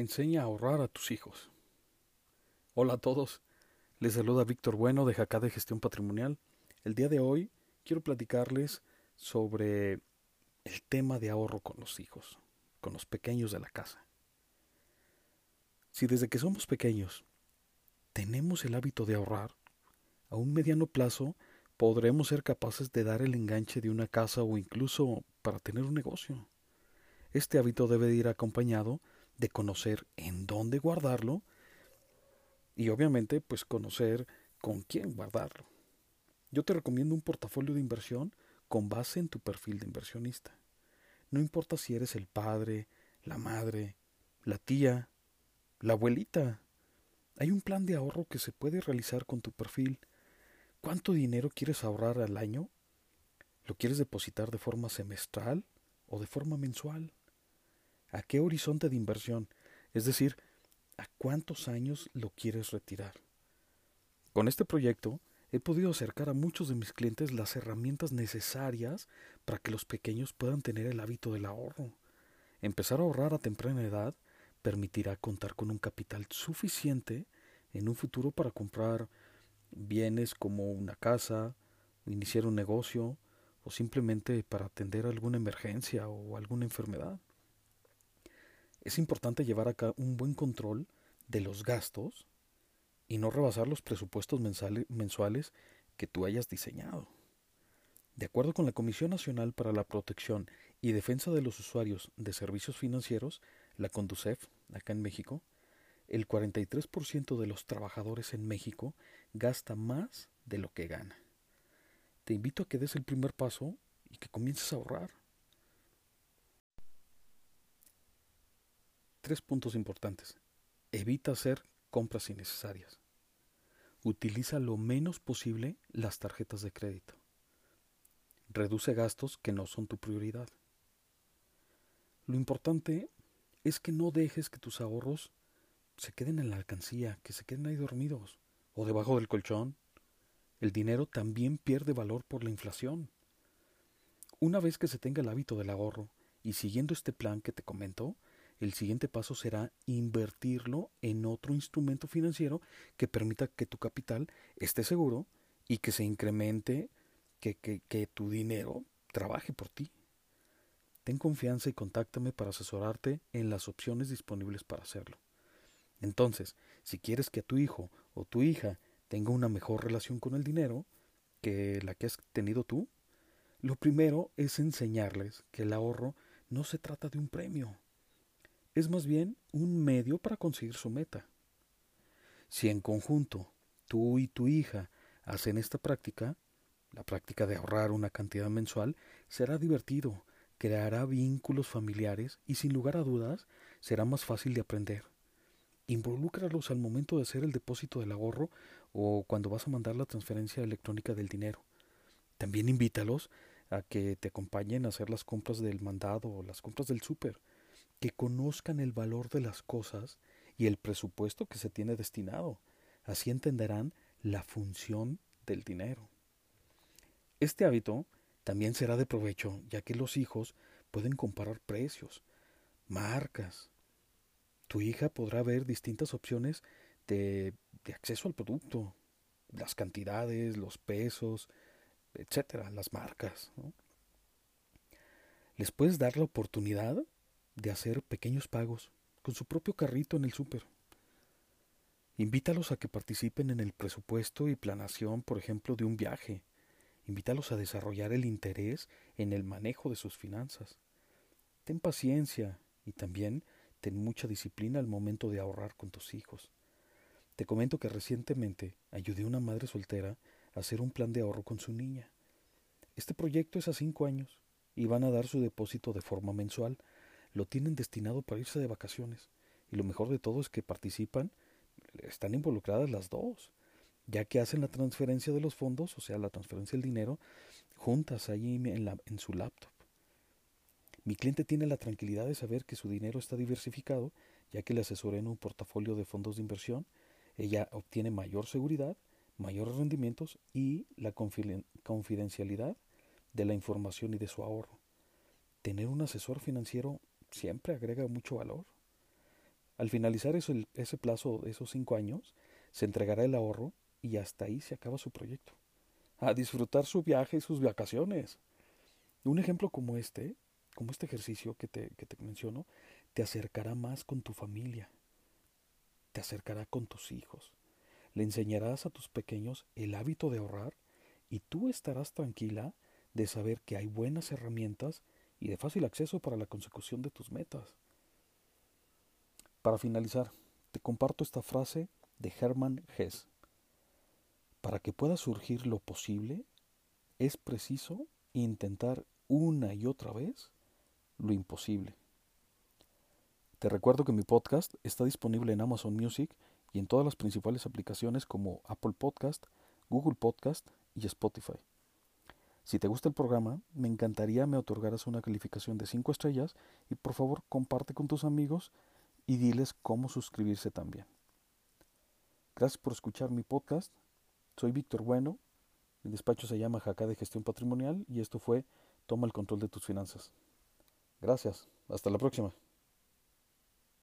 Enseña a ahorrar a tus hijos. Hola a todos, les saluda Víctor Bueno de Jacá de Gestión Patrimonial. El día de hoy quiero platicarles sobre el tema de ahorro con los hijos, con los pequeños de la casa. Si desde que somos pequeños tenemos el hábito de ahorrar, a un mediano plazo podremos ser capaces de dar el enganche de una casa o incluso para tener un negocio. Este hábito debe ir acompañado de conocer en dónde guardarlo y obviamente pues conocer con quién guardarlo. Yo te recomiendo un portafolio de inversión con base en tu perfil de inversionista. No importa si eres el padre, la madre, la tía, la abuelita. Hay un plan de ahorro que se puede realizar con tu perfil. ¿Cuánto dinero quieres ahorrar al año? ¿Lo quieres depositar de forma semestral o de forma mensual? ¿A qué horizonte de inversión? Es decir, ¿a cuántos años lo quieres retirar? Con este proyecto he podido acercar a muchos de mis clientes las herramientas necesarias para que los pequeños puedan tener el hábito del ahorro. Empezar a ahorrar a temprana edad permitirá contar con un capital suficiente en un futuro para comprar bienes como una casa, iniciar un negocio o simplemente para atender alguna emergencia o alguna enfermedad es importante llevar acá un buen control de los gastos y no rebasar los presupuestos mensuales que tú hayas diseñado. De acuerdo con la Comisión Nacional para la Protección y Defensa de los Usuarios de Servicios Financieros, la CONDUCEF, acá en México, el 43% de los trabajadores en México gasta más de lo que gana. Te invito a que des el primer paso y que comiences a ahorrar. Tres puntos importantes. Evita hacer compras innecesarias. Utiliza lo menos posible las tarjetas de crédito. Reduce gastos que no son tu prioridad. Lo importante es que no dejes que tus ahorros se queden en la alcancía, que se queden ahí dormidos o debajo del colchón. El dinero también pierde valor por la inflación. Una vez que se tenga el hábito del ahorro y siguiendo este plan que te comento, el siguiente paso será invertirlo en otro instrumento financiero que permita que tu capital esté seguro y que se incremente, que, que, tu dinero trabaje por ti. Ten confianza y contáctame para asesorarte en las opciones disponibles para hacerlo. Entonces, si quieres que tu hijo o tu hija tenga una mejor relación con el dinero que la que has tenido tú, lo primero es enseñarles que el ahorro no se trata de un premio, es más bien un medio para conseguir su meta. Si en conjunto tú y tu hija hacen esta práctica, la práctica de ahorrar una cantidad mensual, será divertido, creará vínculos familiares y sin lugar a dudas será más fácil de aprender. Involúcralos al momento de hacer el depósito del ahorro o cuando vas a mandar la transferencia electrónica del dinero. También invítalos a que te acompañen a hacer las compras del mandado o las compras del súper que conozcan el valor de las cosas y el presupuesto que se tiene destinado. Así entenderán la función del dinero. Este hábito también será de provecho, ya que los hijos pueden comparar precios, marcas. Tu hija podrá ver distintas opciones de, acceso al producto, las cantidades, los pesos, etcétera, las marcas. Les puedes dar la oportunidad de hacer pequeños pagos con su propio carrito en el súper. Invítalos a que participen en el presupuesto y planación, por ejemplo, de un viaje. Invítalos a desarrollar el interés en el manejo de sus finanzas. Ten paciencia y también ten mucha disciplina al momento de ahorrar con tus hijos. Te comento que recientemente ayudé a una madre soltera a hacer un plan de ahorro con su niña. Este proyecto es a cinco años y van a dar su depósito de forma mensual lo tienen destinado para irse de vacaciones. Y lo mejor de todo es que participan, están involucradas las dos, ya que hacen la transferencia de los fondos, o sea, la transferencia del dinero, juntas ahí en, en su laptop. Mi cliente tiene la tranquilidad de saber que su dinero está diversificado, ya que le asesoré en un portafolio de fondos de inversión. Ella obtiene mayor seguridad, mayores rendimientos y la confidencialidad de la información y de su ahorro. Tener un asesor financiero siempre agrega mucho valor. Al finalizar ese, plazo de esos cinco años, se entregará el ahorro y hasta ahí se acaba su proyecto. A disfrutar su viaje y sus vacaciones. Un ejemplo como este, como este ejercicio que te, que te menciono, te acercará más con tu familia, te acercará con tus hijos, le enseñarás a tus pequeños el hábito de ahorrar y tú estarás tranquila de saber que hay buenas herramientas y de fácil acceso para la consecución de tus metas. Para finalizar, te comparto esta frase de Hermann Hesse. Para que pueda surgir lo posible, es preciso intentar una y otra vez lo imposible. Te recuerdo que mi podcast está disponible en Amazon Music y en todas las principales aplicaciones como Apple Podcast, Google Podcast y Spotify. Si te gusta el programa, me encantaría me otorgaras una calificación de 5 estrellas y por favor comparte con tus amigos y diles cómo suscribirse también. Gracias por escuchar mi podcast. Soy Víctor Bueno. Mi despacho se llama Jacá de Gestión Patrimonial y esto fue Toma el control de tus finanzas. Gracias. Hasta la próxima.